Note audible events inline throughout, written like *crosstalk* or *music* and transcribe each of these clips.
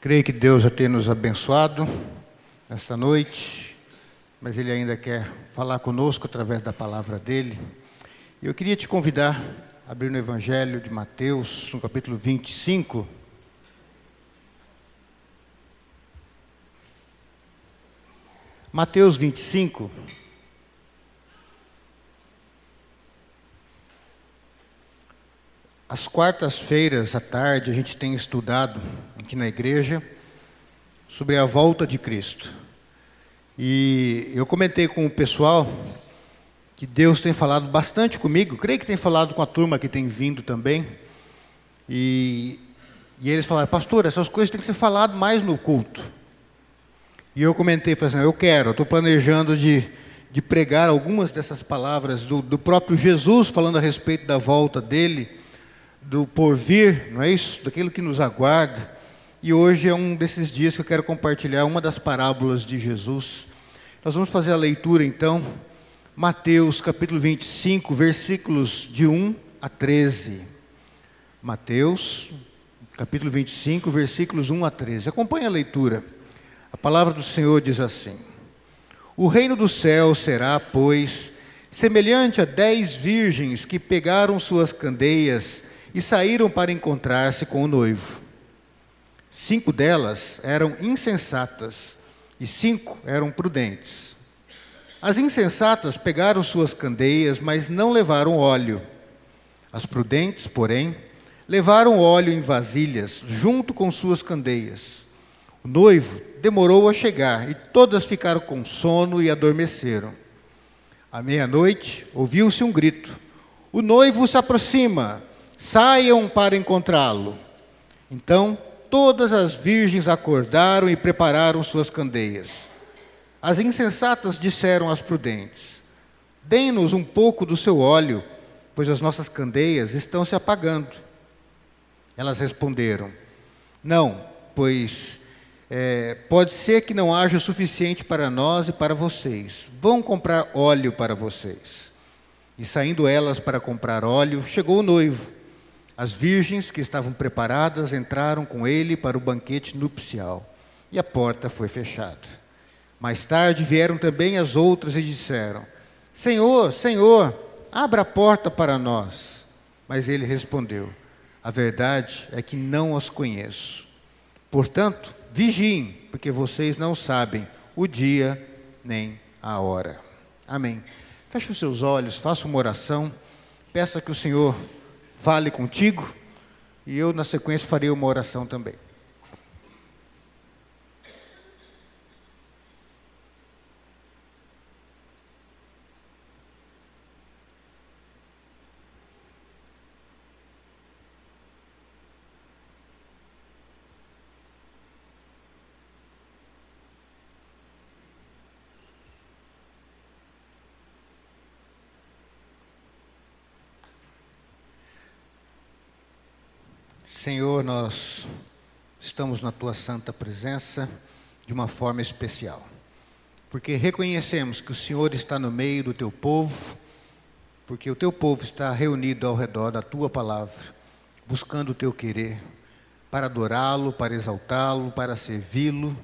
Creio que Deus já tenha nos abençoado esta noite, mas Ele ainda quer falar conosco através da palavra dele. Eu queria te convidar a abrir no Evangelho de Mateus, no capítulo 25. Mateus 25. Às quartas-feiras à tarde, a gente tem estudado aqui na igreja sobre a volta de Cristo. E eu comentei com o pessoal que Deus tem falado bastante comigo, creio que tem falado com a turma que tem vindo também. E, e eles falaram, pastor, essas coisas têm que ser falado mais no culto. E eu comentei, falei assim, eu quero, estou planejando de, de pregar algumas dessas palavras do, do próprio Jesus falando a respeito da volta dele do porvir, não é isso? Daquilo que nos aguarda. E hoje é um desses dias que eu quero compartilhar uma das parábolas de Jesus. Nós vamos fazer a leitura então, Mateus capítulo 25, versículos de 1 a 13. Mateus capítulo 25, versículos 1 a 13. Acompanhe a leitura. A palavra do Senhor diz assim: O reino do céu será, pois, semelhante a dez virgens que pegaram suas candeias e saíram para encontrar-se com o noivo. Cinco delas eram insensatas e cinco eram prudentes. As insensatas pegaram suas candeias, mas não levaram óleo. As prudentes, porém, levaram óleo em vasilhas, junto com suas candeias. O noivo demorou a chegar e todas ficaram com sono e adormeceram. À meia-noite, ouviu-se um grito: O noivo se aproxima saiam para encontrá-lo. Então todas as virgens acordaram e prepararam suas candeias. As insensatas disseram às prudentes: Dê-nos um pouco do seu óleo, pois as nossas candeias estão se apagando. Elas responderam: Não, pois é, pode ser que não haja o suficiente para nós e para vocês. Vão comprar óleo para vocês. E saindo elas para comprar óleo, chegou o noivo. As virgens que estavam preparadas entraram com ele para o banquete nupcial e a porta foi fechada. Mais tarde vieram também as outras e disseram: Senhor, Senhor, abra a porta para nós. Mas ele respondeu: A verdade é que não as conheço. Portanto, vigiem, porque vocês não sabem o dia nem a hora. Amém. Feche os seus olhos, faça uma oração, peça que o Senhor fale contigo, e eu, na sequência, farei uma oração também. Senhor, nós estamos na tua santa presença de uma forma especial, porque reconhecemos que o Senhor está no meio do teu povo, porque o teu povo está reunido ao redor da tua palavra, buscando o teu querer, para adorá-lo, para exaltá-lo, para servi-lo,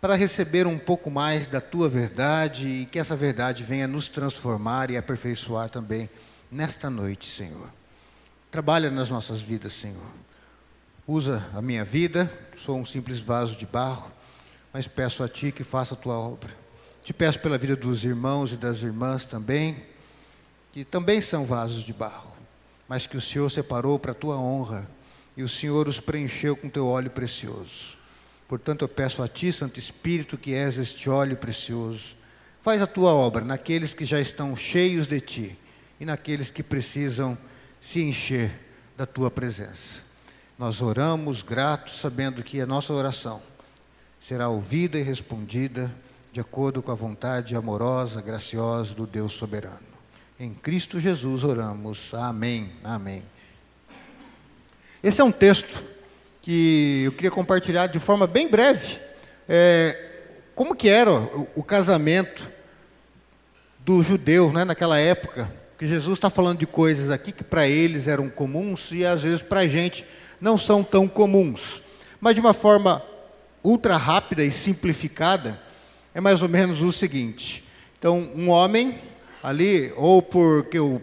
para receber um pouco mais da tua verdade e que essa verdade venha nos transformar e aperfeiçoar também nesta noite, Senhor. Trabalha nas nossas vidas, Senhor. Usa a minha vida, sou um simples vaso de barro, mas peço a Ti que faça a Tua obra. Te peço pela vida dos irmãos e das irmãs também, que também são vasos de barro, mas que o Senhor separou para a Tua honra e o Senhor os preencheu com Teu óleo precioso. Portanto, eu peço a Ti, Santo Espírito, que és este óleo precioso, faz a Tua obra naqueles que já estão cheios de Ti e naqueles que precisam se encher da tua presença. Nós oramos gratos, sabendo que a nossa oração será ouvida e respondida de acordo com a vontade amorosa, graciosa do Deus soberano. Em Cristo Jesus oramos. Amém. Amém. Esse é um texto que eu queria compartilhar de forma bem breve. É, como que era o, o casamento do judeu né, naquela época? Porque Jesus está falando de coisas aqui que para eles eram comuns e às vezes para a gente não são tão comuns. Mas de uma forma ultra rápida e simplificada, é mais ou menos o seguinte: então, um homem ali, ou porque o,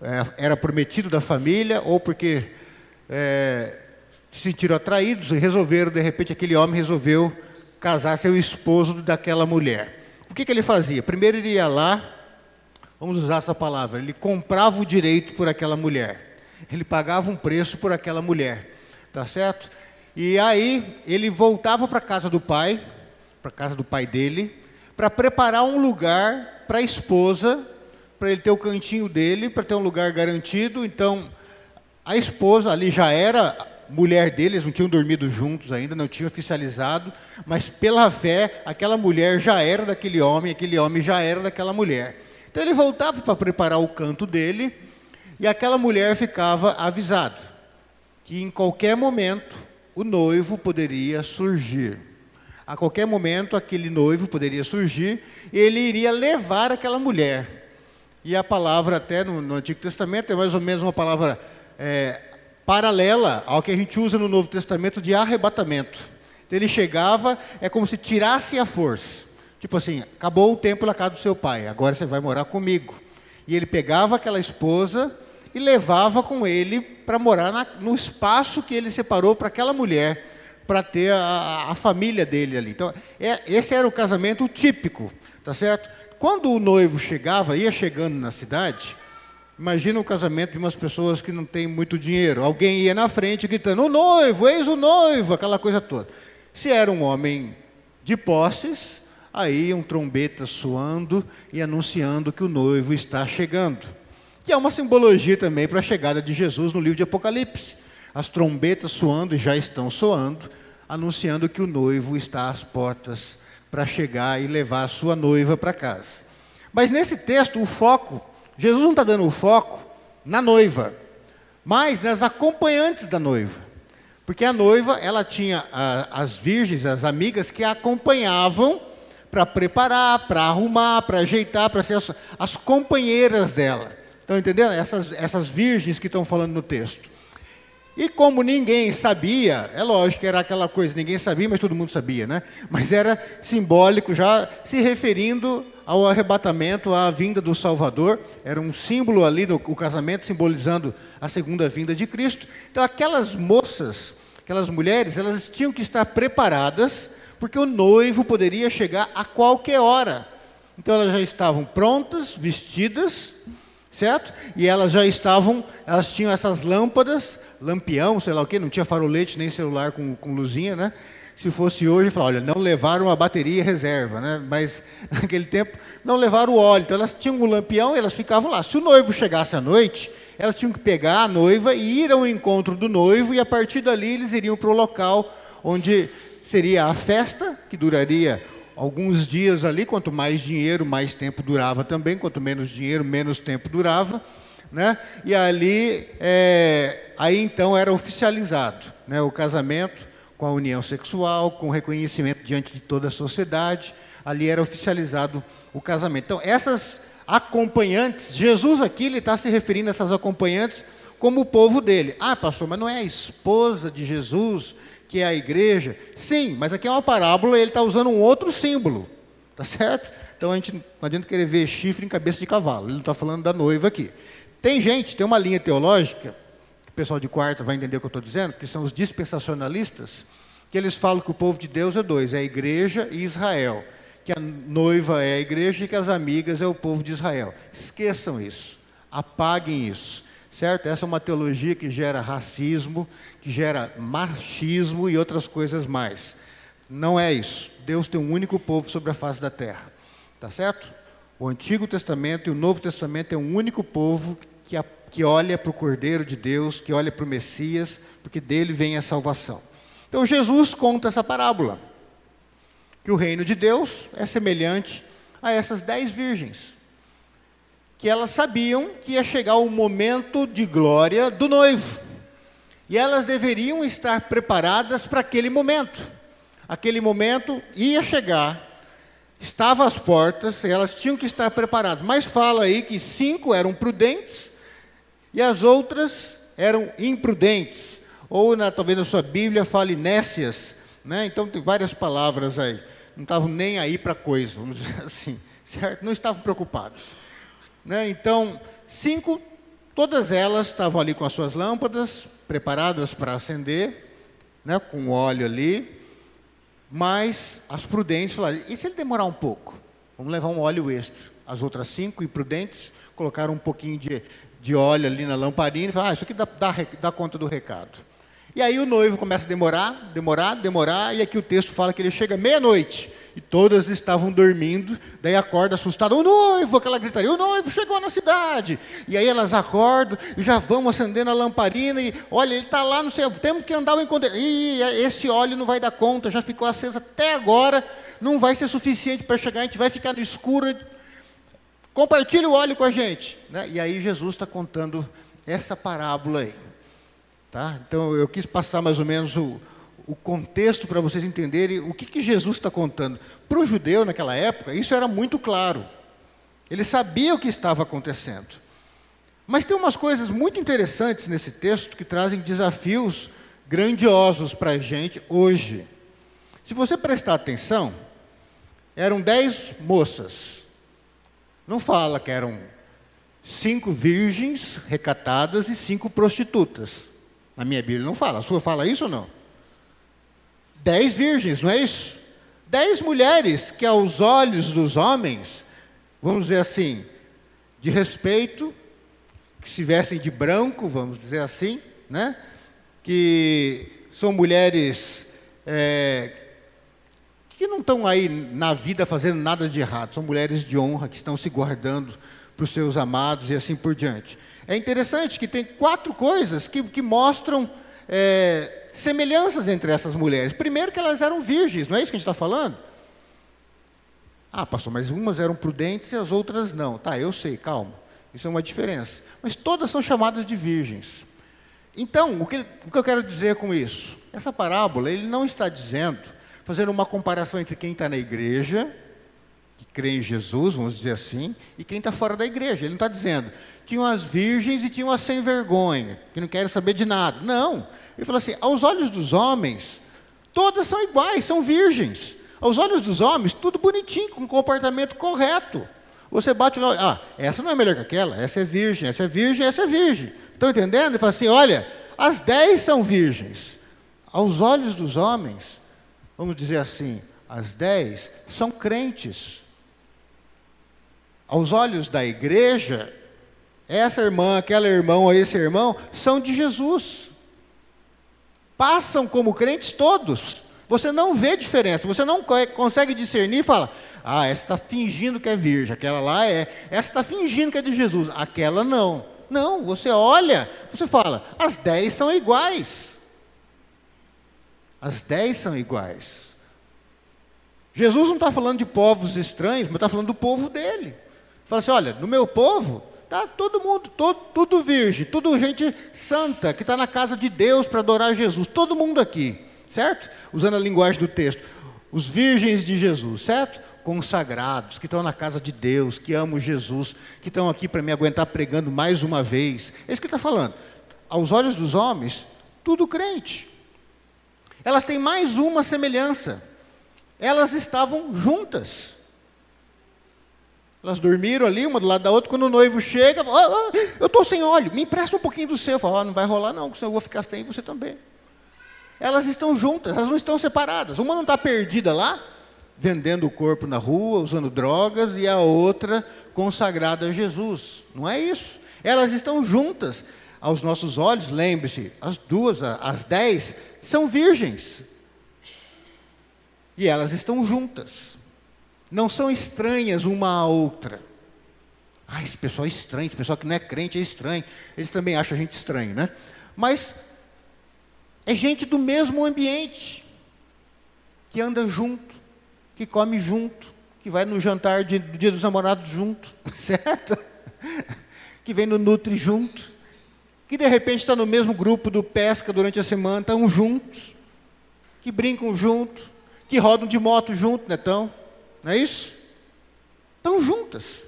é, era prometido da família, ou porque é, se sentiram atraídos e resolveram, de repente, aquele homem resolveu casar ser o esposo daquela mulher. O que, que ele fazia? Primeiro ele ia lá, vamos usar essa palavra, ele comprava o direito por aquela mulher. Ele pagava um preço por aquela mulher. Tá certo? E aí ele voltava para a casa do pai, para a casa do pai dele, para preparar um lugar para a esposa, para ele ter o cantinho dele, para ter um lugar garantido. Então, a esposa ali já era mulher deles, não tinham dormido juntos ainda, não tinham oficializado, mas pela fé, aquela mulher já era daquele homem, aquele homem já era daquela mulher. Então ele voltava para preparar o canto dele, e aquela mulher ficava avisada que em qualquer momento o noivo poderia surgir. A qualquer momento aquele noivo poderia surgir e ele iria levar aquela mulher. E a palavra, até no, no Antigo Testamento, é mais ou menos uma palavra é, paralela ao que a gente usa no Novo Testamento de arrebatamento. Então, ele chegava, é como se tirasse a força. Tipo assim, acabou o tempo na casa do seu pai, agora você vai morar comigo. E ele pegava aquela esposa e levava com ele para morar na, no espaço que ele separou para aquela mulher, para ter a, a, família dele ali. Então, é, esse era o casamento típico, tá certo? Quando o noivo chegava, ia chegando na cidade, Imagina o casamento de umas pessoas que não têm muito dinheiro. Alguém ia na frente gritando: O noivo, eis o noivo, aquela coisa toda. Se era um homem de posses, aí um trombeta soando e anunciando que o noivo está chegando. Que é uma simbologia também para a chegada de Jesus no livro de Apocalipse. As trombetas soando já estão soando, anunciando que o noivo está às portas para chegar e levar a sua noiva para casa. Mas nesse texto, o foco Jesus não está dando o foco na noiva, mas nas acompanhantes da noiva. Porque a noiva, ela tinha a, as virgens, as amigas que a acompanhavam para preparar, para arrumar, para ajeitar, para ser as, as, companheiras dela. Estão entendendo? Essas, essas virgens que estão falando no texto. E como ninguém sabia, é lógico que era aquela coisa, ninguém sabia, mas todo mundo sabia, né? Mas era simbólico, já se referindo ao arrebatamento, à vinda do Salvador. Era um símbolo ali no o casamento, simbolizando a segunda vinda de Cristo. Então, aquelas moças, aquelas mulheres, elas tinham que estar preparadas, porque o noivo poderia chegar a qualquer hora. Então, elas já estavam prontas, vestidas, certo? E elas já estavam, elas tinham essas lâmpadas, lampião, sei lá o quê, não tinha farolete nem celular com, com luzinha, né? se fosse hoje, falar, olha, não levaram a bateria reserva, né? Mas *laughs* naquele tempo não levaram o óleo. Então elas tinham um lampião e elas ficavam lá. Se o noivo chegasse à noite, elas tinham que pegar a noiva e ir ao encontro do noivo e a partir dali eles iriam para o local onde seria a festa, que duraria alguns dias ali, quanto mais dinheiro, mais tempo durava também, quanto menos dinheiro, menos tempo durava, né? E ali, é, aí então era oficializado, né? O casamento com a união sexual, com reconhecimento diante de toda a sociedade. Ali era oficializado o casamento. Então, essas acompanhantes, Jesus aqui ele está se referindo a essas acompanhantes como o povo dele. Ah, pastor, mas não é a esposa de Jesus que é a igreja? Sim, mas aqui é uma parábola ele está usando um outro símbolo. Tá certo? Então a gente não adianta querer ver chifre em cabeça de cavalo. Ele não está falando da noiva aqui. Tem gente, tem uma linha teológica o pessoal de quarta vai entender o que eu estou dizendo, que são os dispensacionalistas, que eles falam que o povo de Deus é dois, é a igreja e Israel. Que a noiva é a igreja e que as amigas é o povo de Israel. Esqueçam isso. Apaguem isso. Certo? Essa é uma teologia que gera racismo, que gera machismo e outras coisas mais. Não é isso. Deus tem um único povo sobre a face da terra. Tá certo? O Antigo Testamento e o Novo Testamento é um único povo que, a, que olha para o Cordeiro de Deus, que olha para o Messias, porque dele vem a salvação. Então Jesus conta essa parábola, que o reino de Deus é semelhante a essas dez virgens, que elas sabiam que ia chegar o momento de glória do noivo, e elas deveriam estar preparadas para aquele momento. Aquele momento ia chegar, estava às portas, elas tinham que estar preparadas. Mas fala aí que cinco eram prudentes e as outras eram imprudentes. Ou na, talvez na sua Bíblia fale nécias, né? Então tem várias palavras aí. Não estavam nem aí para coisa, vamos dizer *laughs* assim, certo? Não estavam preocupados. Né? Então, cinco, todas elas estavam ali com as suas lâmpadas, preparadas para acender, né? com óleo ali. Mas as prudentes falaram: e se ele demorar um pouco? Vamos levar um óleo extra. As outras cinco imprudentes colocaram um pouquinho de, de óleo ali na lamparina e falaram: ah, isso aqui dá, dá, dá conta do recado. E aí o noivo começa a demorar, demorar, demorar, e aqui o texto fala que ele chega meia-noite e todas estavam dormindo, daí acorda assustada, o noivo, aquela gritaria, o noivo chegou na cidade. E aí elas acordam e já vão acendendo a lamparina e, olha, ele está lá, não sei, temos que andar o encontro. Ih, esse óleo não vai dar conta, já ficou aceso até agora, não vai ser suficiente para chegar, a gente vai ficar no escuro. Compartilhe o óleo com a gente. Né? E aí Jesus está contando essa parábola aí. Tá? Então eu quis passar mais ou menos o, o contexto para vocês entenderem o que, que Jesus está contando. Para o judeu naquela época, isso era muito claro. Ele sabia o que estava acontecendo. Mas tem umas coisas muito interessantes nesse texto que trazem desafios grandiosos para a gente hoje. Se você prestar atenção, eram dez moças. Não fala que eram cinco virgens recatadas e cinco prostitutas. Na minha Bíblia não fala. A sua fala isso ou não? Dez virgens, não é isso? Dez mulheres que, aos olhos dos homens, vamos dizer assim, de respeito, que se vestem de branco, vamos dizer assim, né? que são mulheres é, que não estão aí na vida fazendo nada de errado, são mulheres de honra que estão se guardando para os seus amados e assim por diante. É interessante que tem quatro coisas que, que mostram é, semelhanças entre essas mulheres. Primeiro, que elas eram virgens, não é isso que a gente está falando? Ah, pastor, mas umas eram prudentes e as outras não. Tá, eu sei, calma. Isso é uma diferença. Mas todas são chamadas de virgens. Então, o que, o que eu quero dizer com isso? Essa parábola, ele não está dizendo, fazendo uma comparação entre quem está na igreja crê em Jesus, vamos dizer assim, e quem está fora da igreja. Ele não está dizendo, tinham as virgens e tinham as sem vergonha, que não querem saber de nada. Não. Ele falou assim: aos olhos dos homens, todas são iguais, são virgens. Aos olhos dos homens, tudo bonitinho, com comportamento correto. Você bate o olho, ah, essa não é melhor que aquela, essa é virgem, essa é virgem, essa é virgem. Estão entendendo? Ele fala assim: olha, as dez são virgens. Aos olhos dos homens, vamos dizer assim, as dez são crentes aos olhos da igreja, essa irmã, aquela irmã ou esse irmão são de Jesus. Passam como crentes todos. Você não vê diferença, você não consegue discernir e fala: ah, essa está fingindo que é virgem, aquela lá é, essa está fingindo que é de Jesus, aquela não. Não, você olha, você fala: as dez são iguais. As dez são iguais. Jesus não está falando de povos estranhos, mas está falando do povo dele. Fala assim: olha, no meu povo, tá todo mundo, todo, tudo virgem, tudo gente santa, que está na casa de Deus para adorar Jesus. Todo mundo aqui, certo? Usando a linguagem do texto. Os virgens de Jesus, certo? Consagrados, que estão na casa de Deus, que amam Jesus, que estão aqui para me aguentar pregando mais uma vez. É isso que ele está falando. Aos olhos dos homens, tudo crente. Elas têm mais uma semelhança. Elas estavam juntas. Elas dormiram ali, uma do lado da outra. Quando o noivo chega, oh, oh, eu estou sem óleo, me empresta um pouquinho do seu. Fala, oh, não vai rolar não, senão eu vou ficar sem você também. Elas estão juntas, elas não estão separadas. Uma não está perdida lá, vendendo o corpo na rua, usando drogas, e a outra consagrada a Jesus. Não é isso. Elas estão juntas. Aos nossos olhos, lembre-se, as duas, as dez, são virgens. E elas estão juntas não são estranhas uma à outra. Ah, esse pessoal é estranho, esse pessoal que não é crente é estranho. Eles também acham a gente estranho, né? Mas é gente do mesmo ambiente, que anda junto, que come junto, que vai no jantar de, do dia dos namorados junto, *laughs* certo? Que vem no Nutri junto, que de repente está no mesmo grupo do pesca durante a semana, estão juntos, que brincam junto, que rodam de moto junto, né? Não é isso? Estão juntas.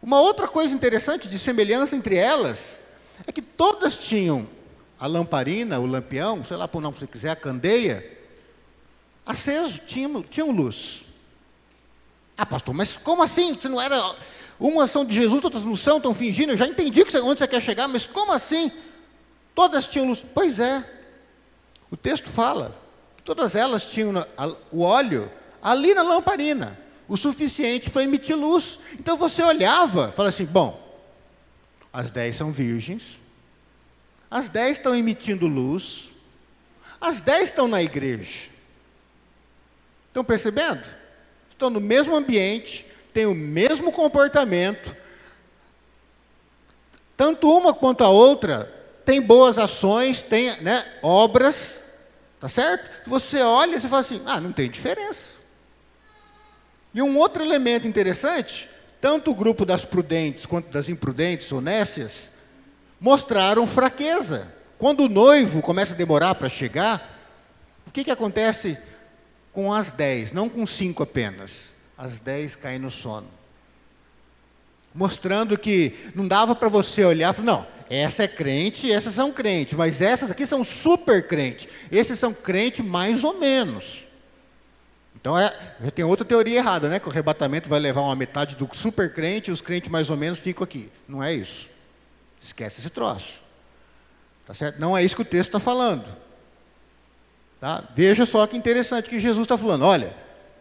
Uma outra coisa interessante de semelhança entre elas é que todas tinham a lamparina, o lampião, sei lá por não se quiser, a candeia, aceso, tinham, tinham luz. Ah, pastor, mas como assim? Você não era. Umas são de Jesus, outras não são, estão fingindo. Eu já entendi que você, onde você quer chegar, mas como assim? Todas tinham luz. Pois é. O texto fala que todas elas tinham o óleo ali na lamparina, o suficiente para emitir luz. Então você olhava, fala assim: bom, as dez são virgens, as dez estão emitindo luz, as dez estão na igreja. Estão percebendo? Estão no mesmo ambiente, têm o mesmo comportamento. Tanto uma quanto a outra tem boas ações, tem né, obras, tá certo? Você olha e fala assim: ah, não tem diferença. E um outro elemento interessante, tanto o grupo das prudentes quanto das imprudentes nécias, mostraram fraqueza. Quando o noivo começa a demorar para chegar, o que, que acontece com as dez, não com cinco apenas. As dez caem no sono. Mostrando que não dava para você olhar e não, essa é crente, essas são crentes, mas essas aqui são super crentes. Esses são crentes mais ou menos. Então é, tem outra teoria errada, né? Que o arrebatamento vai levar uma metade do super crente e os crentes mais ou menos ficam aqui. Não é isso. Esquece esse troço. Tá certo? Não é isso que o texto está falando. Tá? Veja só que interessante que Jesus está falando. Olha,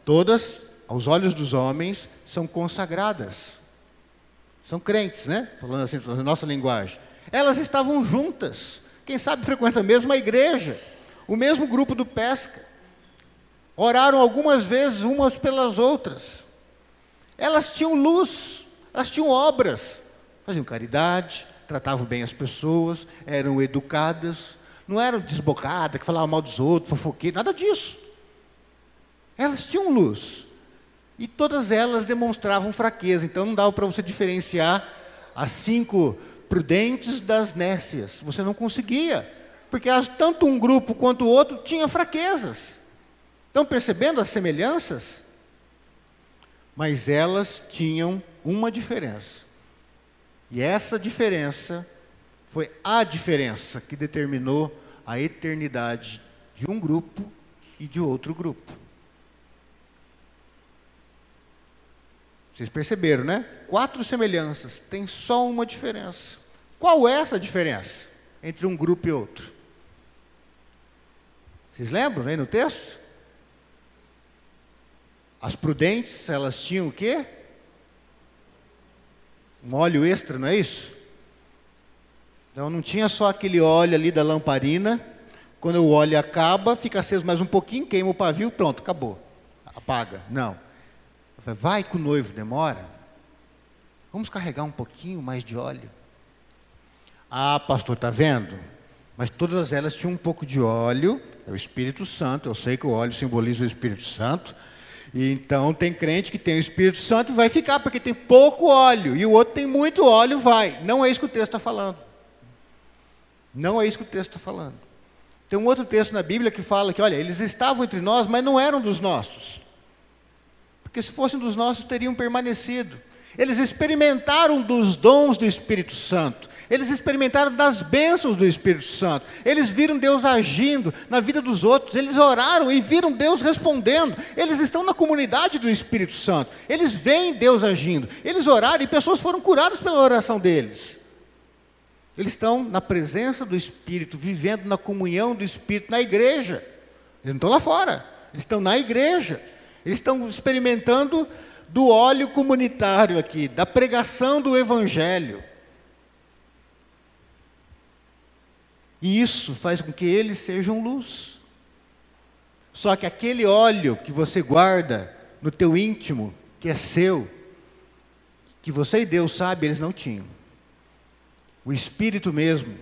todas, aos olhos dos homens, são consagradas. São crentes, né? Falando assim, na nossa linguagem. Elas estavam juntas. Quem sabe frequenta mesmo a igreja. O mesmo grupo do pesca. Oraram algumas vezes umas pelas outras. Elas tinham luz, elas tinham obras, faziam caridade, tratavam bem as pessoas, eram educadas, não eram desbocadas, que falavam mal dos outros, fofoqueiras, nada disso. Elas tinham luz. E todas elas demonstravam fraqueza. Então não dava para você diferenciar as cinco prudentes das nécias. Você não conseguia. Porque tanto um grupo quanto o outro tinha fraquezas. Estão percebendo as semelhanças? Mas elas tinham uma diferença. E essa diferença foi a diferença que determinou a eternidade de um grupo e de outro grupo. Vocês perceberam, né? Quatro semelhanças, tem só uma diferença. Qual é essa diferença entre um grupo e outro? Vocês lembram aí no texto? As prudentes, elas tinham o quê? Um óleo extra, não é isso? Então não tinha só aquele óleo ali da lamparina. Quando o óleo acaba, fica aceso mais um pouquinho, queima o pavio, pronto, acabou. Apaga. Não. Vai que o noivo demora. Vamos carregar um pouquinho mais de óleo. Ah, pastor, está vendo? Mas todas elas tinham um pouco de óleo, é o Espírito Santo. Eu sei que o óleo simboliza o Espírito Santo. E então tem crente que tem o Espírito Santo e vai ficar, porque tem pouco óleo, e o outro tem muito óleo, vai. Não é isso que o texto está falando. Não é isso que o texto está falando. Tem um outro texto na Bíblia que fala que, olha, eles estavam entre nós, mas não eram dos nossos. Porque se fossem dos nossos, teriam permanecido. Eles experimentaram dos dons do Espírito Santo. Eles experimentaram das bênçãos do Espírito Santo. Eles viram Deus agindo na vida dos outros. Eles oraram e viram Deus respondendo. Eles estão na comunidade do Espírito Santo. Eles veem Deus agindo. Eles oraram e pessoas foram curadas pela oração deles. Eles estão na presença do Espírito, vivendo na comunhão do Espírito na igreja. Eles não estão lá fora, eles estão na igreja. Eles estão experimentando do óleo comunitário aqui, da pregação do Evangelho. E isso faz com que eles sejam luz. Só que aquele óleo que você guarda no teu íntimo, que é seu, que você e Deus sabe, eles não tinham o Espírito mesmo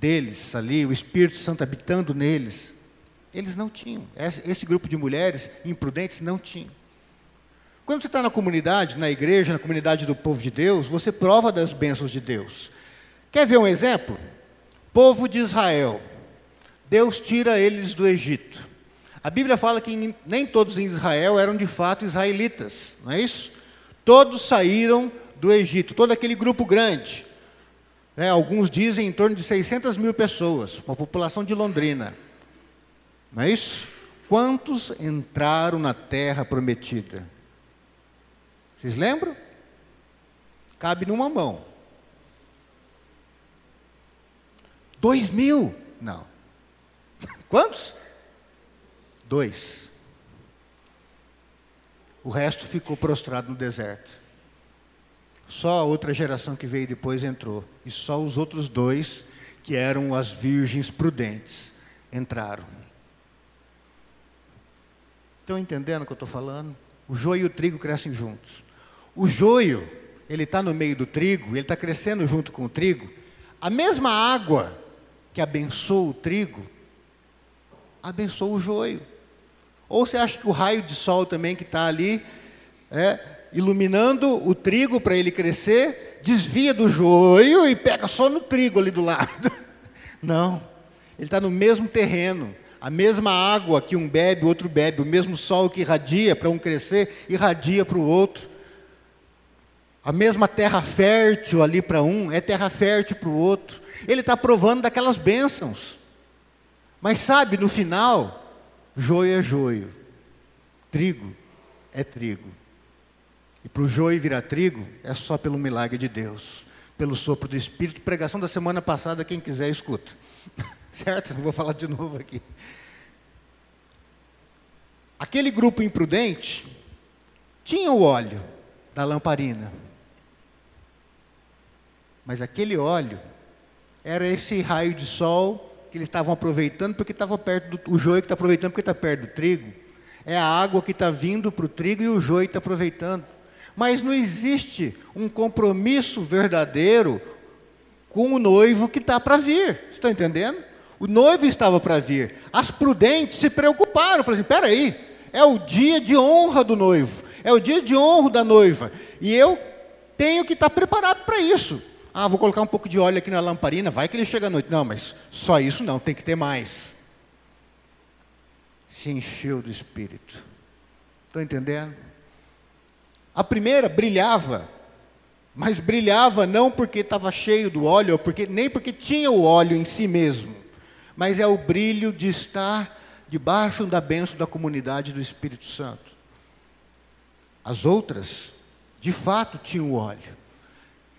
deles ali, o Espírito Santo habitando neles, eles não tinham. Esse grupo de mulheres imprudentes não tinham. Quando você está na comunidade, na igreja, na comunidade do povo de Deus, você prova das bênçãos de Deus. Quer ver um exemplo? Povo de Israel. Deus tira eles do Egito. A Bíblia fala que nem todos em Israel eram de fato israelitas, não é isso? Todos saíram do Egito, todo aquele grupo grande né, alguns dizem em torno de 600 mil pessoas, uma população de Londrina. Não é isso? Quantos entraram na terra prometida? Vocês lembram? Cabe numa mão. Dois mil? Não. *laughs* Quantos? Dois. O resto ficou prostrado no deserto. Só a outra geração que veio depois entrou. E só os outros dois, que eram as virgens prudentes, entraram. Estão entendendo o que eu estou falando? O joio e o trigo crescem juntos. O joio, ele está no meio do trigo, ele está crescendo junto com o trigo. A mesma água que abençoa o trigo, abençoa o joio. Ou você acha que o raio de sol também que está ali, é, iluminando o trigo para ele crescer, desvia do joio e pega só no trigo ali do lado? *laughs* Não, ele está no mesmo terreno. A mesma água que um bebe, o outro bebe, o mesmo sol que irradia para um crescer, irradia para o outro. A mesma terra fértil ali para um é terra fértil para o outro. Ele está provando daquelas bênçãos. Mas sabe, no final, joio é joio, trigo é trigo. E para o joio virar trigo é só pelo milagre de Deus, pelo sopro do Espírito. Pregação da semana passada, quem quiser, escuta. *laughs* certo? Não vou falar de novo aqui. Aquele grupo imprudente tinha o óleo da lamparina. Mas aquele óleo era esse raio de sol que eles estavam aproveitando porque estava perto do o joio que está aproveitando porque está perto do trigo. É a água que está vindo para o trigo e o joio está aproveitando. Mas não existe um compromisso verdadeiro com o noivo que está para vir. Estão entendendo? O noivo estava para vir. As prudentes se preocuparam. Falaram assim: espera aí, é o dia de honra do noivo, é o dia de honra da noiva. E eu tenho que estar preparado para isso. Ah, vou colocar um pouco de óleo aqui na lamparina, vai que ele chega à noite. Não, mas só isso não, tem que ter mais. Se encheu do Espírito. Estão entendendo? A primeira brilhava, mas brilhava não porque estava cheio do óleo, porque, nem porque tinha o óleo em si mesmo mas é o brilho de estar debaixo da bênção da comunidade do Espírito Santo. As outras, de fato, tinham óleo.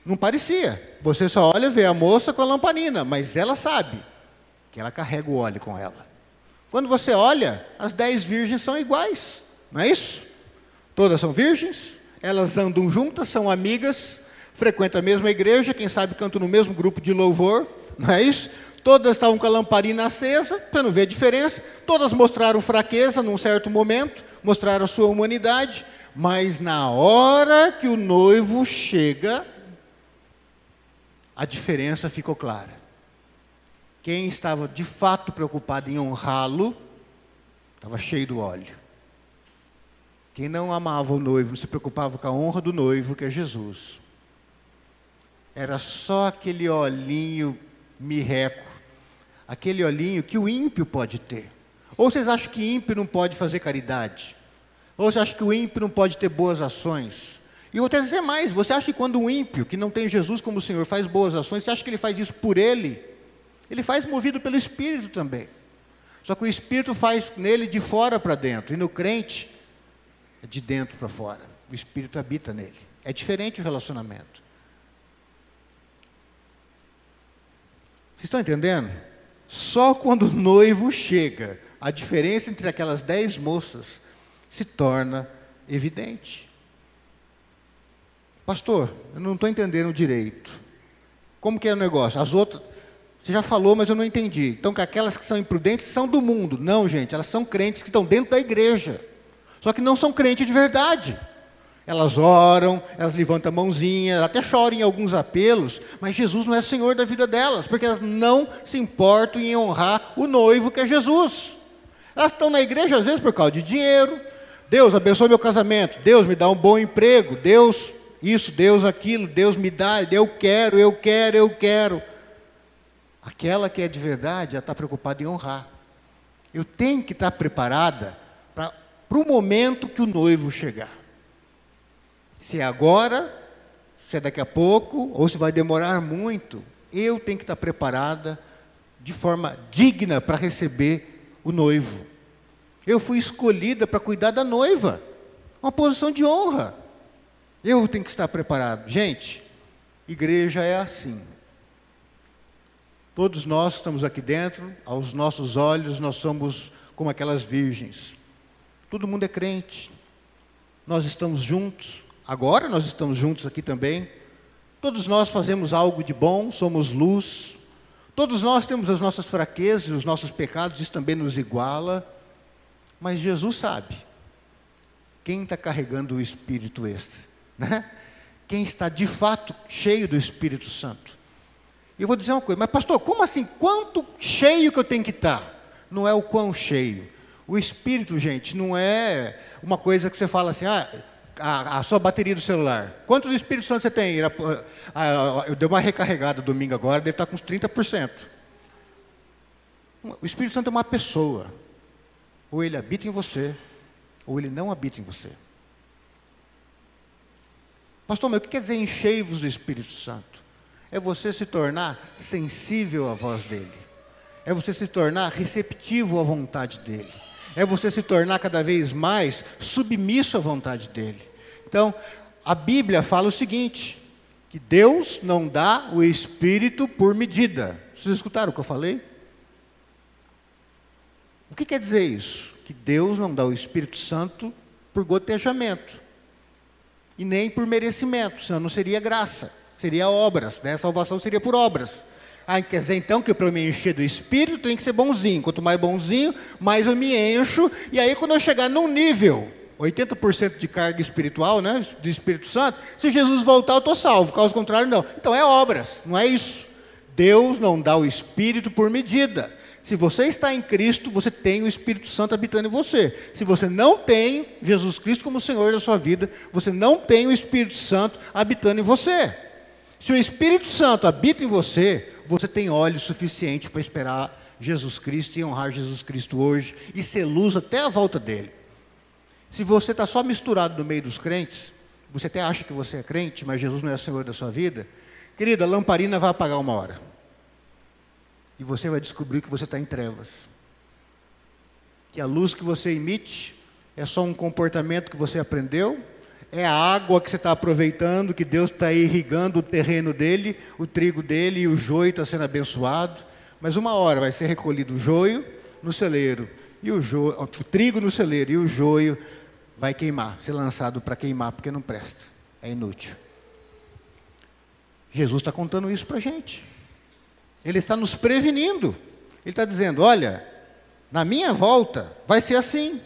Não parecia. Você só olha e vê a moça com a lamparina, mas ela sabe que ela carrega o óleo com ela. Quando você olha, as dez virgens são iguais, não é isso? Todas são virgens, elas andam juntas, são amigas, frequentam a mesma igreja, quem sabe cantam no mesmo grupo de louvor, não é isso? Todas estavam com a lamparina acesa, você não vê a diferença. Todas mostraram fraqueza num certo momento, mostraram a sua humanidade, mas na hora que o noivo chega, a diferença ficou clara. Quem estava de fato preocupado em honrá-lo, estava cheio do óleo. Quem não amava o noivo, não se preocupava com a honra do noivo, que é Jesus. Era só aquele olhinho mirreco aquele olhinho que o ímpio pode ter. Ou vocês acham que ímpio não pode fazer caridade? Ou vocês acham que o ímpio não pode ter boas ações? E eu vou até dizer mais: você acha que quando um ímpio, que não tem Jesus como Senhor, faz boas ações, você acha que ele faz isso por ele? Ele faz movido pelo Espírito também. Só que o Espírito faz nele de fora para dentro, e no crente é de dentro para fora. O Espírito habita nele. É diferente o relacionamento. Vocês estão entendendo? Só quando o noivo chega, a diferença entre aquelas dez moças se torna evidente. Pastor, eu não estou entendendo direito. Como que é o negócio? As outras, você já falou, mas eu não entendi. Então, que aquelas que são imprudentes são do mundo. Não, gente, elas são crentes que estão dentro da igreja. Só que não são crentes de verdade. Elas oram, elas levantam a mãozinha, até choram em alguns apelos, mas Jesus não é Senhor da vida delas, porque elas não se importam em honrar o noivo que é Jesus. Elas estão na igreja às vezes por causa de dinheiro. Deus abençoe meu casamento, Deus me dá um bom emprego, Deus isso, Deus aquilo, Deus me dá, eu quero, eu quero, eu quero. Aquela que é de verdade, ela está preocupada em honrar. Eu tenho que estar preparada para o momento que o noivo chegar. Se é agora, se é daqui a pouco, ou se vai demorar muito, Eu tenho que estar preparada de forma digna para receber o noivo. Eu fui escolhida para cuidar da noiva, uma posição de honra. Eu tenho que estar preparado. Gente, igreja é assim. Todos nós estamos aqui dentro, aos nossos olhos, nós somos como aquelas virgens. Todo mundo é crente. Nós estamos juntos. Agora nós estamos juntos aqui também. Todos nós fazemos algo de bom, somos luz. Todos nós temos as nossas fraquezas, os nossos pecados, isso também nos iguala. Mas Jesus sabe quem está carregando o Espírito extra, né? Quem está de fato cheio do Espírito Santo. E eu vou dizer uma coisa, mas pastor, como assim? Quanto cheio que eu tenho que estar? Não é o quão cheio. O Espírito, gente, não é uma coisa que você fala assim, ah, a, a, sua bateria do celular. Quanto do Espírito Santo você tem? Ah, eu dei uma recarregada domingo agora, deve estar com uns 30%. O Espírito Santo é uma pessoa. Ou ele habita em você, ou ele não habita em você. Pastor, mas o que quer dizer enchei-vos do Espírito Santo? É você se tornar sensível à voz dele. É você se tornar receptivo à vontade dele é você se tornar cada vez mais submisso à vontade dele. Então, a Bíblia fala o seguinte: que Deus não dá o espírito por medida. Vocês escutaram o que eu falei? O que quer dizer isso? Que Deus não dá o Espírito Santo por gotejamento e nem por merecimento, senão não seria graça, seria obras, né? Salvação seria por obras. Ah, quer dizer então que para eu me encher do Espírito tem que ser bonzinho. Quanto mais bonzinho, mais eu me encho. E aí quando eu chegar num nível 80% de carga espiritual, né, do Espírito Santo, se Jesus voltar eu estou salvo, caso contrário não. Então é obras, não é isso. Deus não dá o Espírito por medida. Se você está em Cristo, você tem o Espírito Santo habitando em você. Se você não tem Jesus Cristo como Senhor da sua vida, você não tem o Espírito Santo habitando em você. Se o Espírito Santo habita em você, você tem óleo suficiente para esperar Jesus Cristo e honrar Jesus Cristo hoje e ser luz até a volta dele. Se você está só misturado no meio dos crentes, você até acha que você é crente, mas Jesus não é Senhor da sua vida, querida, a lamparina vai apagar uma hora. E você vai descobrir que você está em trevas. Que a luz que você emite é só um comportamento que você aprendeu, é a água que você está aproveitando, que Deus está irrigando o terreno dele, o trigo dele e o joio está sendo abençoado. Mas uma hora vai ser recolhido o joio no celeiro, e o, joio, o trigo no celeiro, e o joio vai queimar, ser lançado para queimar, porque não presta, é inútil. Jesus está contando isso para a gente. Ele está nos prevenindo. Ele está dizendo: olha, na minha volta vai ser assim.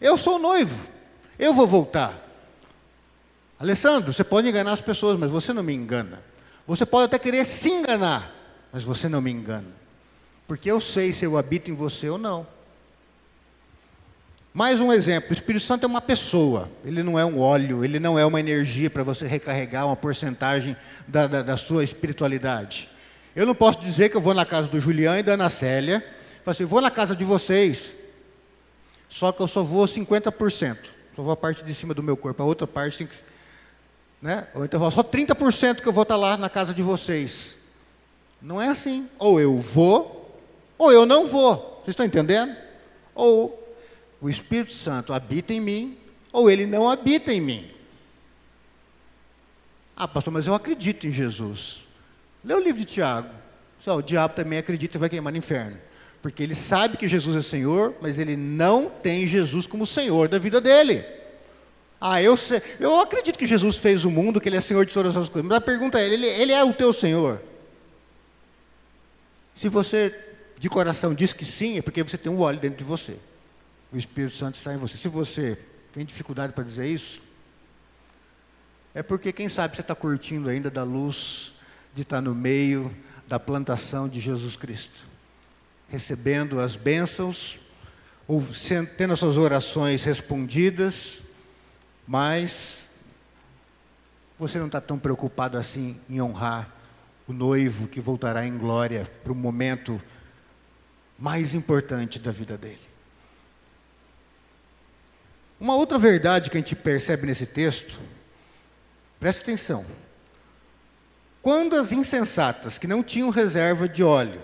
Eu sou noivo, eu vou voltar. Alessandro, você pode enganar as pessoas, mas você não me engana. Você pode até querer se enganar, mas você não me engana. Porque eu sei se eu habito em você ou não. Mais um exemplo: o Espírito Santo é uma pessoa, ele não é um óleo, ele não é uma energia para você recarregar uma porcentagem da, da, da, sua espiritualidade. Eu não posso dizer que eu vou na casa do Julião e da Ana Célia, falo assim, vou na casa de vocês, só que eu só vou 50%, só vou a parte de cima do meu corpo, a outra parte né? Ou então só 30% que eu vou estar lá na casa de vocês. Não é assim. Ou eu vou, ou eu não vou. Vocês estão entendendo? Ou o Espírito Santo habita em mim, ou ele não habita em mim. Ah, pastor, mas eu acredito em Jesus. Lê o livro de Tiago. Só, o diabo também acredita e vai queimar no inferno. Porque ele sabe que Jesus é Senhor, mas ele não tem Jesus como Senhor da vida dele. Ah, eu, sei, eu acredito que Jesus fez o mundo, que Ele é Senhor de todas as coisas. Mas a pergunta é: ele, ele é o teu Senhor? Se você de coração diz que sim, é porque você tem um óleo dentro de você. O Espírito Santo está em você. Se você tem dificuldade para dizer isso, é porque, quem sabe, você está curtindo ainda da luz de estar no meio da plantação de Jesus Cristo, recebendo as bênçãos, ou tendo as suas orações respondidas mas você não está tão preocupado assim em honrar o noivo que voltará em glória para o momento mais importante da vida dele. Uma outra verdade que a gente percebe nesse texto, presta atenção. Quando as insensatas, que não tinham reserva de óleo,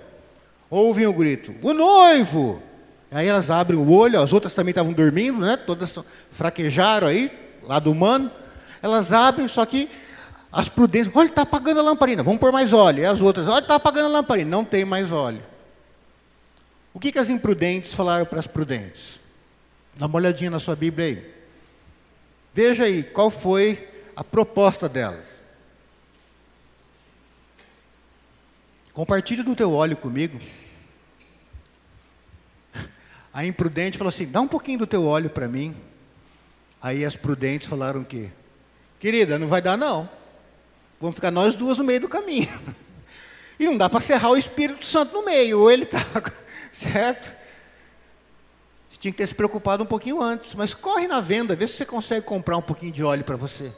ouvem o grito: O noivo! Aí elas abrem o olho, as outras também estavam dormindo, né? Todas fraquejaram aí, lado humano. Elas abrem, só que as prudentes, olha, está apagando a lamparina, vamos pôr mais óleo. E as outras, olha, está apagando a lamparina, não tem mais óleo. O que, que as imprudentes falaram para as prudentes? Dá uma olhadinha na sua Bíblia aí. Veja aí qual foi a proposta delas. Compartilhe do teu óleo comigo. A imprudente falou assim: dá um pouquinho do teu óleo para mim. Aí as prudentes falaram o quê? Querida, não vai dar não. Vamos ficar nós duas no meio do caminho. *laughs* E não dá para serrar o Espírito Santo no meio, ou ele está, *laughs* certo? Você tinha que ter se preocupado um pouquinho antes, mas corre na venda, vê se você consegue comprar um pouquinho de óleo para você.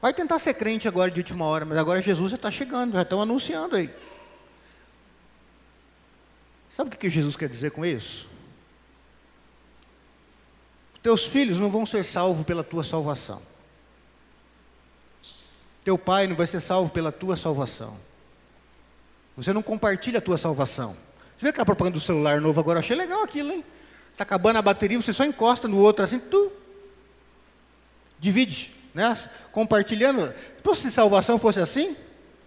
Vai tentar ser crente agora de última hora, mas agora Jesus já está chegando, já estão anunciando aí. Sabe o que Jesus quer dizer com isso? Teus filhos não vão ser salvos pela tua salvação. Teu pai não vai ser salvo pela tua salvação. Você não compartilha a tua salvação. Você vê aquela propaganda do celular novo agora? Achei legal aquilo, hein? Está acabando a bateria, você só encosta no outro assim, tu divide, né? Compartilhando. Então, se salvação fosse assim,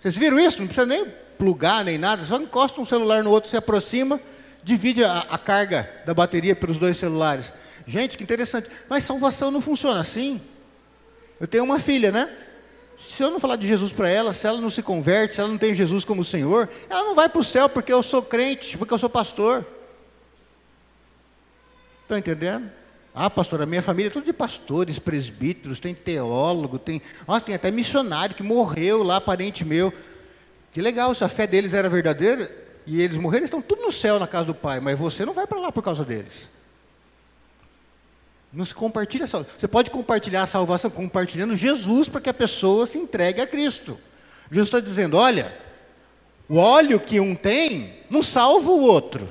vocês viram isso? Não precisa nem plugar nem nada, só encosta um celular no outro, se aproxima, divide a, a carga da bateria pelos dois celulares. Gente, que interessante. Mas salvação não funciona assim. Eu tenho uma filha, né? Se eu não falar de Jesus para ela, se ela não se converte, se ela não tem Jesus como Senhor, ela não vai para o céu porque eu sou crente, porque eu sou pastor. Estão entendendo? Ah, pastor, a minha família é tudo de pastores, presbíteros, tem teólogo, tem, nossa, tem até missionário que morreu lá, parente meu. Que legal, se a fé deles era verdadeira e eles morreram, estão tudo no céu na casa do Pai, mas você não vai para lá por causa deles. Não se compartilha Você pode compartilhar a salvação compartilhando Jesus para que a pessoa se entregue a Cristo. Jesus está dizendo: olha, o óleo que um tem não salva o outro.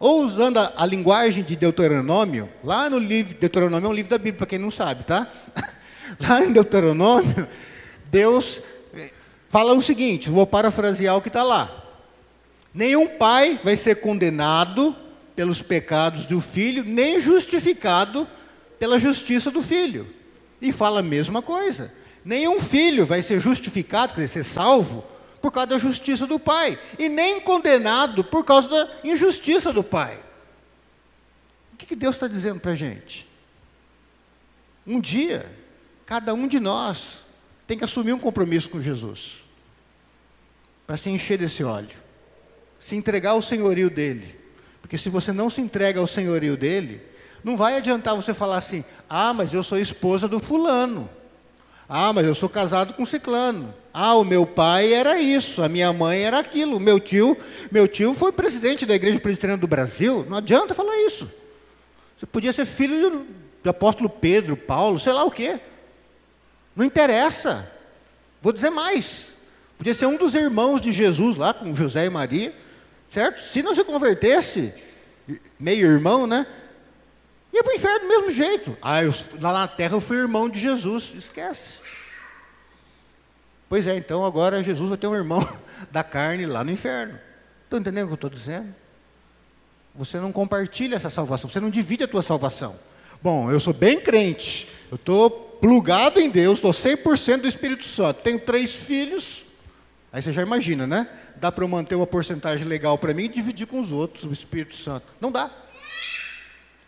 Ou usando a, a linguagem de Deuteronômio, lá no livro, Deuteronômio é um livro da Bíblia, para quem não sabe, tá? *laughs* Lá em Deuteronômio, Deus eh, fala o seguinte: vou parafrasear o que está lá. Nenhum pai vai ser condenado pelos pecados do filho, nem justificado pela justiça do filho. E fala a mesma coisa. Nenhum filho vai ser justificado, quer dizer, ser salvo, por causa da justiça do pai, e nem condenado por causa da injustiça do pai. O que, que Deus está dizendo para a gente? Um dia, cada um de nós tem que assumir um compromisso com Jesus, para se encher desse óleo, se entregar ao senhorio dele, porque se você não se entrega ao senhorio dele, não vai adiantar você falar assim: ah, mas eu sou esposa do fulano. Ah, mas eu sou casado com ciclano. Ah, o meu pai era isso, a minha mãe era aquilo, o meu tio, meu tio foi presidente da Igreja Presbiteriana do Brasil. Não adianta falar isso. Você podia ser filho do, do apóstolo Pedro, Paulo, sei lá o quê. Não interessa. Vou dizer mais. Podia ser um dos irmãos de Jesus lá, com José e Maria. Certo? Se não se convertesse, meio irmão, né? Ia para o inferno do mesmo jeito. Ah, eu, lá na terra eu fui irmão de Jesus. Esquece. Pois é, então agora Jesus vai ter um irmão *laughs* da carne lá no inferno. Estão entendendo o que eu estou dizendo? Você não compartilha essa salvação, você não divide a tua salvação. Bom, eu sou bem crente, eu estou plugado em Deus, estou 100% do Espírito Santo, tenho três filhos, Aí você já imagina, né? Dá para eu manter uma porcentagem legal para mim e dividir com os outros o Espírito Santo. Não dá.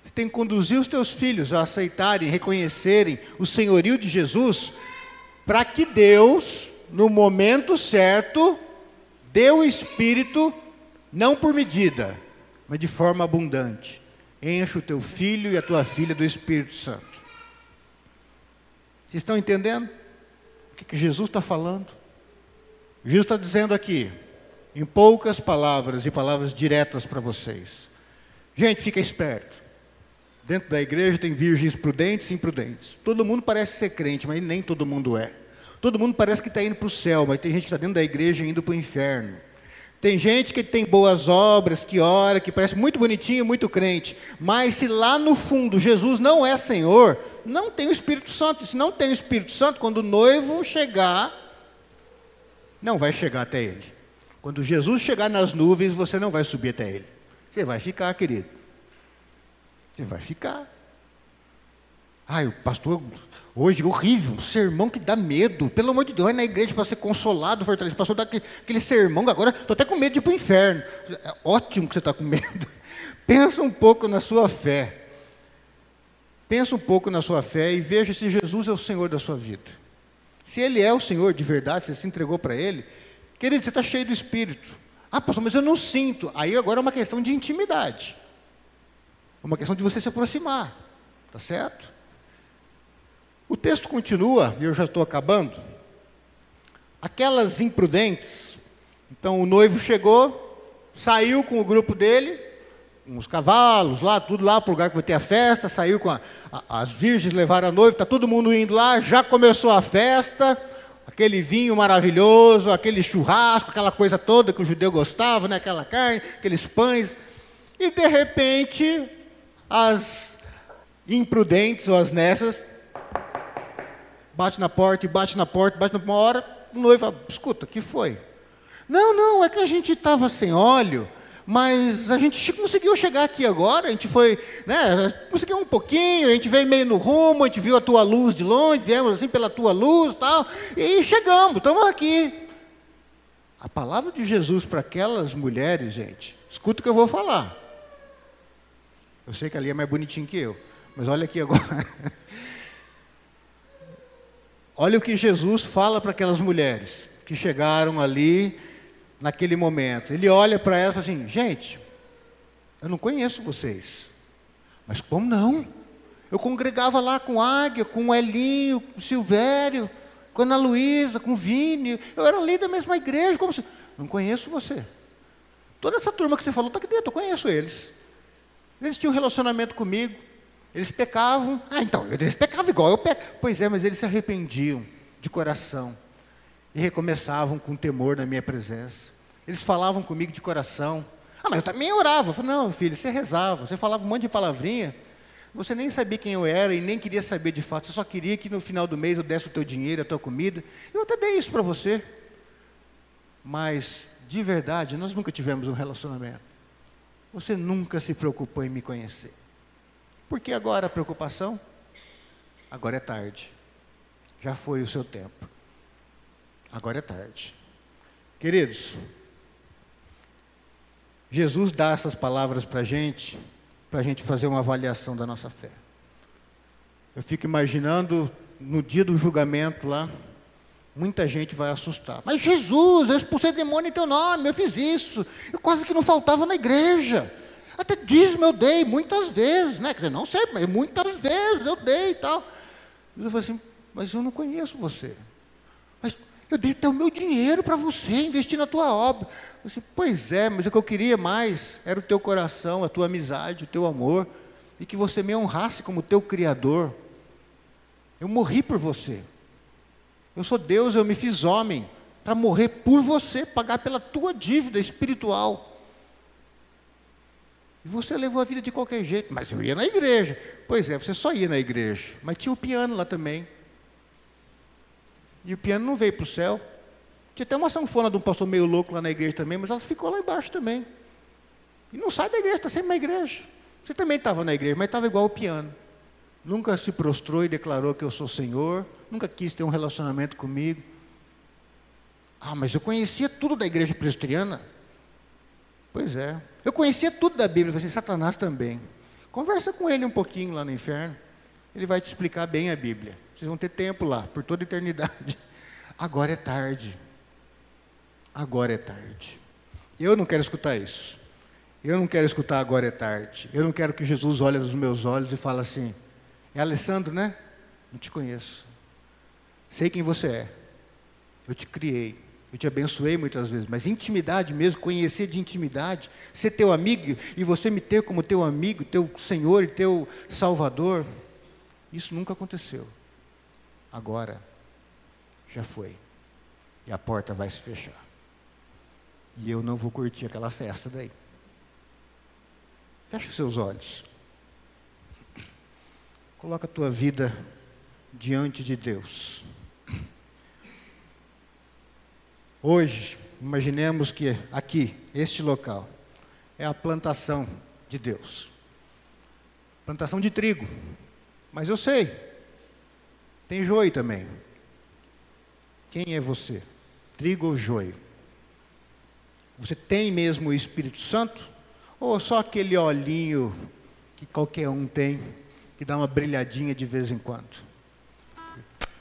Você tem que conduzir os teus filhos a aceitarem, reconhecerem o senhorio de Jesus, para que Deus, no momento certo, dê o Espírito, não por medida, mas de forma abundante. Encha o teu filho e a tua filha do Espírito Santo. Vocês estão entendendo o que, que Jesus está falando? Jesus está dizendo aqui, em poucas palavras e palavras diretas para vocês. Gente, fica esperto. Dentro da igreja tem virgens prudentes e imprudentes. Todo mundo parece ser crente, mas nem todo mundo é. Todo mundo parece que está indo para o céu, mas tem gente que está dentro da igreja indo para o inferno. Tem gente que tem boas obras, que ora, que parece muito bonitinho, muito crente, mas se lá no fundo Jesus não é Senhor, não tem o Espírito Santo. Se não tem o Espírito Santo, quando o noivo chegar, não vai chegar até ele. Quando Jesus chegar nas nuvens, você não vai subir até ele. Você vai ficar, querido. Você vai ficar. Ai, o pastor, hoje, horrível, um sermão que dá medo. Pelo amor de Deus, vai na igreja para ser consolado, fortalecido. Pastor dá aquele, aquele sermão, agora estou até com medo de ir para o inferno. É ótimo que você está com medo. *laughs* Pensa um pouco na sua fé. Pensa um pouco na sua fé e veja se Jesus é o Senhor da sua vida. Se Ele é o Senhor de verdade, você se entregou para Ele, querido, você está cheio do Espírito. Ah, pastor, mas eu não sinto. Aí agora é uma questão de intimidade. É uma questão de você se aproximar. Tá certo? O texto continua, e eu já estou acabando. Aquelas imprudentes. Então o noivo chegou, saiu com o grupo dele, uns cavalos lá, tudo lá para o lugar que vai ter a festa, saiu com a, a, as virgens, levaram a noiva, está todo mundo indo lá, já começou a festa, aquele vinho maravilhoso, aquele churrasco, aquela coisa toda que o judeu gostava, né? aquela carne, aqueles pães. E de repente, as imprudentes ou as nessas bate na porta e bate na porta, bate na uma hora, o noivo, escuta, que foi? Não, não, é que a gente estava sem óleo, mas a gente conseguiu chegar aqui agora, a gente foi, né, conseguiu um pouquinho, a gente veio meio no rumo, a gente viu a tua luz de longe, viemos assim pela tua luz tal, e chegamos, estamos aqui. A palavra de Jesus para aquelas mulheres, gente, escuta o que eu vou falar. Eu sei que ali é mais bonitinho que eu, mas olha aqui agora. *laughs* Olha o que Jesus fala para aquelas mulheres que chegaram ali naquele momento. Ele olha para elas assim: gente, eu não conheço vocês. Mas como não? Eu congregava lá com Águia, com Elinho, com Silvério, com Ana Luísa, com Vini. Eu era ali da mesma igreja. Como se... Não conheço você. Toda essa turma que você falou está aqui dentro, eu conheço eles. Eles tinham um relacionamento comigo. Eles pecavam. Ah, então, eles pecavam igual eu peco. Pois é, mas eles se arrependiam de coração e recomeçavam com temor na minha presença. Eles falavam comigo de coração. Ah, mas eu também orava. Eu não, filho, você rezava, você falava um monte de palavrinha. Você nem sabia quem eu era e nem queria saber de fato. Você só queria que no final do mês eu desse o teu dinheiro, a tua comida. Eu até dei isso para você. Mas, de verdade, nós nunca tivemos um relacionamento. Você nunca se preocupou em me conhecer. Por que agora a preocupação? Agora é tarde. Já foi o seu tempo. Agora é tarde. Queridos, Jesus dá essas palavras para a gente, para a gente fazer uma avaliação da nossa fé. Eu fico imaginando no dia do julgamento lá, muita gente vai assustar. Mas Jesus, eu expulsei demônio em teu nome, eu fiz isso. Eu quase que não faltava na igreja. Até dízimo eu dei muitas vezes, né? Quer dizer, não sempre, mas muitas vezes eu dei e tal. Eu falei assim, mas eu não conheço você. Mas eu dei até o meu dinheiro para você, investir na tua obra. Eu disse, pois é, mas o que eu queria mais era o teu coração, a tua amizade, o teu amor, e que você me honrasse como teu Criador. Eu morri por você. Eu sou Deus, eu me fiz homem para morrer por você, pagar pela tua dívida espiritual. E você levou a vida de qualquer jeito, mas eu ia na igreja. Pois é, você só ia na igreja, mas tinha o piano lá também. E o piano não veio para o céu. Tinha até uma sanfona de um pastor meio louco lá na igreja também, mas ela ficou lá embaixo também. E não sai da igreja, está sempre na igreja. Você também estava na igreja, mas estava igual o piano. Nunca se prostrou e declarou que eu sou Senhor, nunca quis ter um relacionamento comigo. Ah, mas eu conhecia tudo da igreja presbiteriana. Pois é. Eu conhecia tudo da Bíblia, falei assim, Satanás também. Conversa com ele um pouquinho lá no inferno. Ele vai te explicar bem a Bíblia. Vocês vão ter tempo lá, por toda a eternidade. *laughs* Agora é tarde. Agora é tarde. Eu não quero escutar isso. Eu não quero escutar agora é tarde. Eu não quero que Jesus olhe nos meus olhos e fale assim: É Alessandro, né? Não te conheço. Sei quem você é. Eu te criei. Eu te abençoei muitas vezes, mas intimidade mesmo, conhecer de intimidade, ser teu amigo e você me ter como teu amigo, teu Senhor e teu Salvador, isso nunca aconteceu. Agora, já foi. E a porta vai se fechar. E eu não vou curtir aquela festa daí. Fecha os seus olhos. Coloca a tua vida diante de Deus. Hoje, imaginemos que aqui, este local, é a plantação de Deus. Plantação de trigo. Mas eu sei, tem joio também. Quem é você? Trigo ou joio? Você tem mesmo o Espírito Santo? Ou só aquele olhinho que qualquer um tem, que dá uma brilhadinha de vez em quando?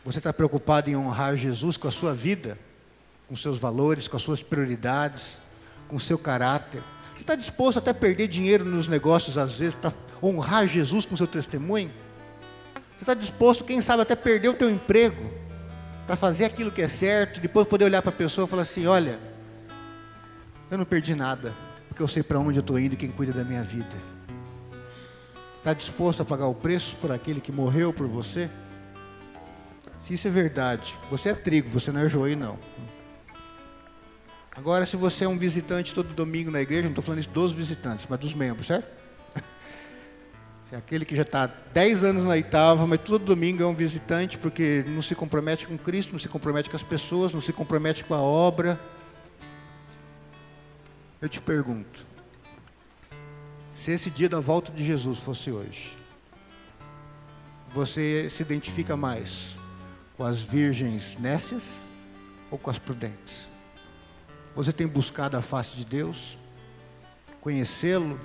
Você está preocupado em honrar Jesus com a sua vida, com seus valores, com as suas prioridades, com o seu caráter? Você está disposto até a perder dinheiro nos negócios, às vezes, para honrar Jesus com seu testemunho? Você está disposto, quem sabe, até perder o teu emprego para fazer aquilo que é certo, depois poder olhar para a pessoa e falar assim: olha, eu não perdi nada, porque eu sei para onde eu estou indo e quem cuida da minha vida. Está disposto a pagar o preço por aquele que morreu por você? Se isso é verdade, você é trigo, você não é joio, não. Agora, se você é um visitante todo domingo na igreja, não estou falando isso dos visitantes, mas dos membros, certo? *laughs* É aquele que já está 10 anos na oitava, mas todo domingo é um visitante, porque não se compromete com Cristo, não se compromete com as pessoas, não se compromete com a obra eu te pergunto: se esse dia da volta de Jesus fosse hoje, você se identifica mais com as virgens nécias ou com as prudentes? Você tem buscado a face de Deus? Conhecê-lo?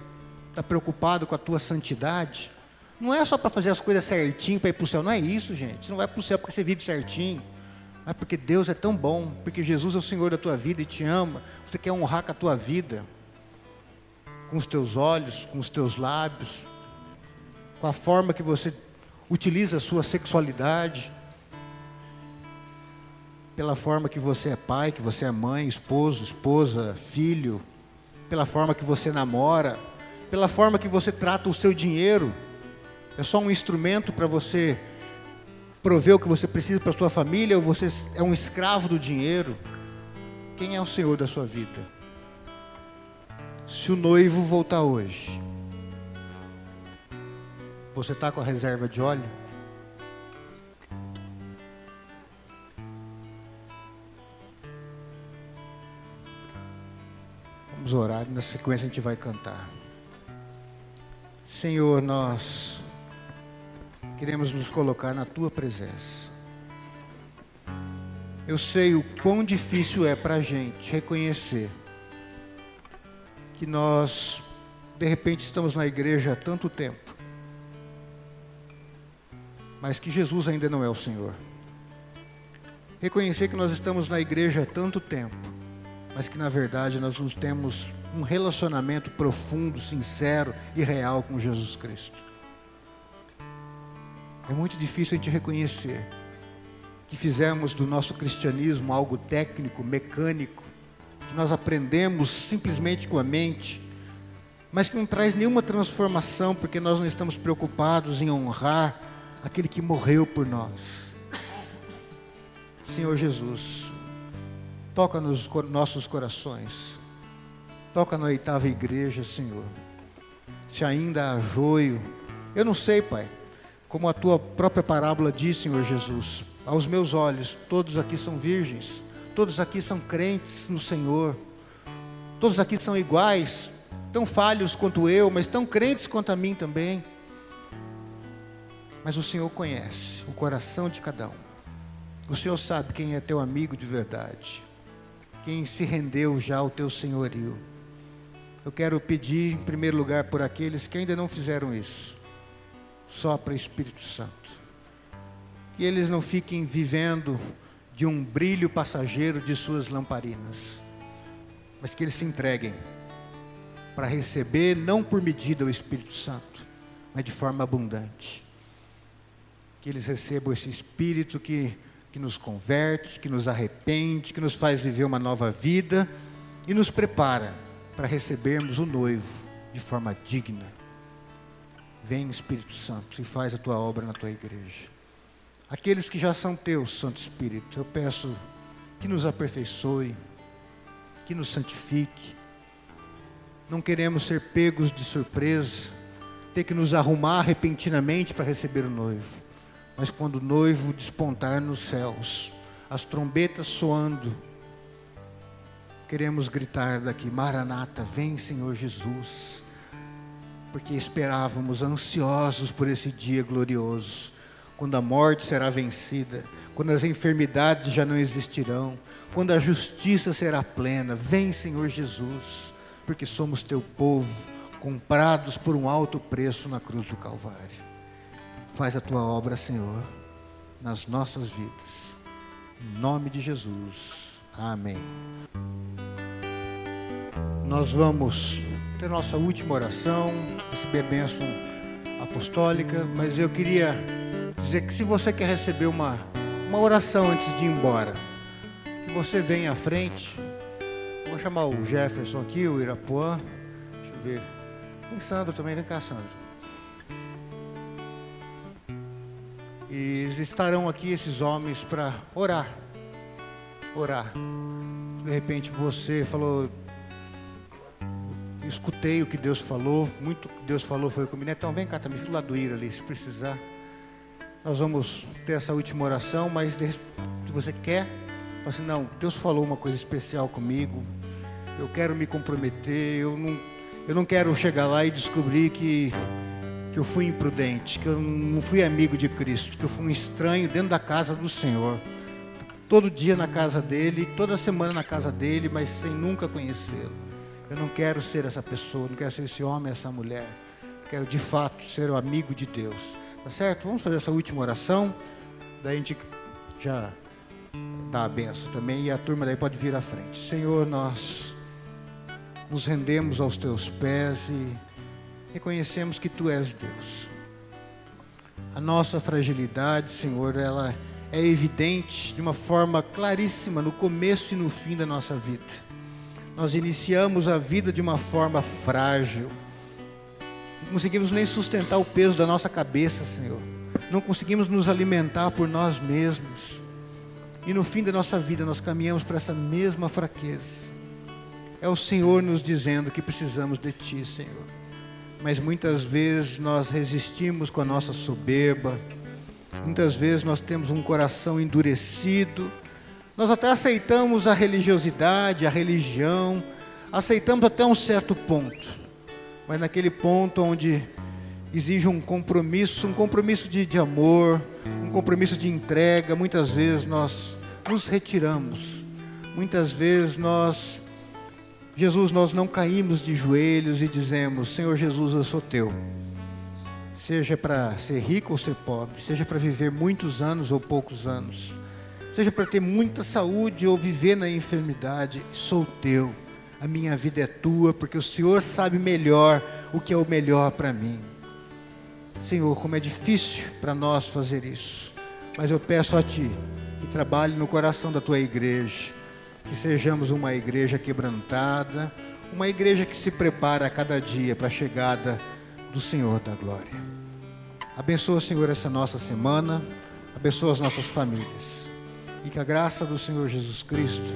Está preocupado com a tua santidade? Não é só para fazer as coisas certinho para ir para o céu, não é isso, gente. Você não vai para o céu porque você vive certinho mas porque Deus é tão bom, porque Jesus é o Senhor da tua vida e te ama, você quer honrar com a tua vida, com os teus olhos, com os teus lábios, com a forma que você utiliza a sua sexualidade, pela forma que você é pai, que você é mãe, esposo, esposa, filho, pela forma que você namora, pela forma que você trata o seu dinheiro. É só um instrumento para você prover o que você precisa para sua família ou você é um escravo do dinheiro? Quem é o Senhor da sua vida? Se o noivo voltar hoje, você está com a reserva de óleo? Vamos orar e na sequência a gente vai cantar. Senhor, nós queremos nos colocar na tua presença. Eu sei o quão difícil é para a gente reconhecer que nós, de repente, estamos na igreja há tanto tempo, mas que Jesus ainda não é o Senhor. Reconhecer que nós estamos na igreja há tanto tempo, mas que na verdade nós não temos um relacionamento profundo, sincero e real com Jesus Cristo. É muito difícil a gente reconhecer que fizemos do nosso cristianismo algo técnico, mecânico, que nós aprendemos simplesmente com a mente, mas que não traz nenhuma transformação, porque nós não estamos preocupados em honrar aquele que morreu por nós. Senhor Jesus, toca nos nossos corações, toca na oitava igreja, Senhor. Se ainda há joio, eu não sei, Pai como a tua própria parábola diz, Senhor Jesus, aos meus olhos, todos aqui são virgens, todos aqui são crentes no Senhor, todos aqui são iguais, tão falhos quanto eu, mas tão crentes quanto a mim também. Mas o Senhor conhece o coração de cada um. O Senhor sabe quem é teu amigo de verdade, quem se rendeu já ao teu senhorio. Eu quero pedir, em primeiro lugar, por aqueles que ainda não fizeram isso sopra Espírito Santo. Que eles não fiquem vivendo de um brilho passageiro de suas lamparinas, mas que eles se entreguem para receber, não por medida, o Espírito Santo, mas de forma abundante. Que eles recebam esse Espírito que, que nos converte, que nos arrepende, que nos faz viver uma nova vida e nos prepara para recebermos o noivo de forma digna. Vem, Espírito Santo, e faz a tua obra na tua igreja. Aqueles que já são teus, Santo Espírito, eu peço que nos aperfeiçoe, que nos santifique. Não queremos ser pegos de surpresa, ter que nos arrumar repentinamente para receber o noivo. Mas quando o noivo despontar nos céus, as trombetas soando, queremos gritar daqui: Maranata, vem Senhor Jesus, porque esperávamos ansiosos por esse dia glorioso, quando a morte será vencida, quando as enfermidades já não existirão, quando a justiça será plena. Vem Senhor Jesus, porque somos teu povo, comprados por um alto preço na cruz do Calvário. Faz a tua obra, Senhor, nas nossas vidas. Em nome de Jesus. Amém. Nós vamos ter nossa última oração, receber a bênção apostólica, mas eu queria dizer que se você quer receber uma, uma oração antes de ir embora, que você venha à frente. Vou chamar o Jefferson aqui, o Irapuã. Deixa eu ver. Vem Sandro também, vem cá, Sandro. E estarão aqui esses homens para orar. Orar. De repente você falou, escutei o que Deus falou, muito que Deus falou foi comigo. Então vem cá também, fica lá do Ira ali, se precisar. Nós vamos ter essa última oração, mas se você quer, fala assim, não, Deus falou uma coisa especial comigo, eu quero me comprometer, eu não, eu não quero chegar lá e descobrir que, que eu fui imprudente, que eu não fui amigo de Cristo, que eu fui um estranho dentro da casa do Senhor. Todo dia na casa dele, toda semana na casa dele, mas sem nunca conhecê-lo. Eu não quero ser essa pessoa, não quero ser esse homem, essa mulher. Quero de fato ser o amigo de Deus. Tá certo? Vamos fazer essa última oração. Daí a gente já dá a benção também e a turma daí pode vir à frente. Senhor, nós nos rendemos aos teus pés e reconhecemos que tu és Deus. A nossa fragilidade, Senhor, ela é evidente de uma forma claríssima no começo e no fim da nossa vida. Nós iniciamos a vida de uma forma frágil. Não conseguimos nem sustentar o peso da nossa cabeça, Senhor. Não conseguimos nos alimentar por nós mesmos. E no fim da nossa vida nós caminhamos para essa mesma fraqueza. É o Senhor nos dizendo que precisamos de Ti, Senhor. Mas muitas vezes nós resistimos com a nossa soberba. Muitas vezes nós temos um coração endurecido. Nós até aceitamos a religiosidade, a religião, aceitamos até um certo ponto, mas naquele ponto onde exige um compromisso, um compromisso de, de amor, um compromisso de entrega, muitas vezes nós nos retiramos, muitas vezes nós, Jesus, nós não caímos de joelhos e dizemos: Senhor Jesus, eu sou teu. Seja para ser rico ou ser pobre, seja para viver muitos anos ou poucos anos seja para ter muita saúde ou viver na enfermidade, sou teu. A minha vida é tua, porque o Senhor sabe melhor o que é o melhor para mim. Senhor, como é difícil para nós fazer isso, mas eu peço a Ti que trabalhe no coração da Tua igreja, que sejamos uma igreja quebrantada, uma igreja que se prepara a cada dia para a chegada do Senhor da glória. Abençoa, Senhor, essa nossa semana, abençoa as nossas famílias e que a graça do Senhor Jesus Cristo,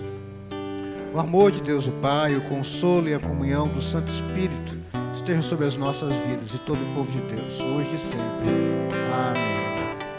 o amor de Deus o Pai, o consolo e a comunhão do Santo Espírito estejam sobre as nossas vidas e todo o povo de Deus, hoje e sempre. Amém.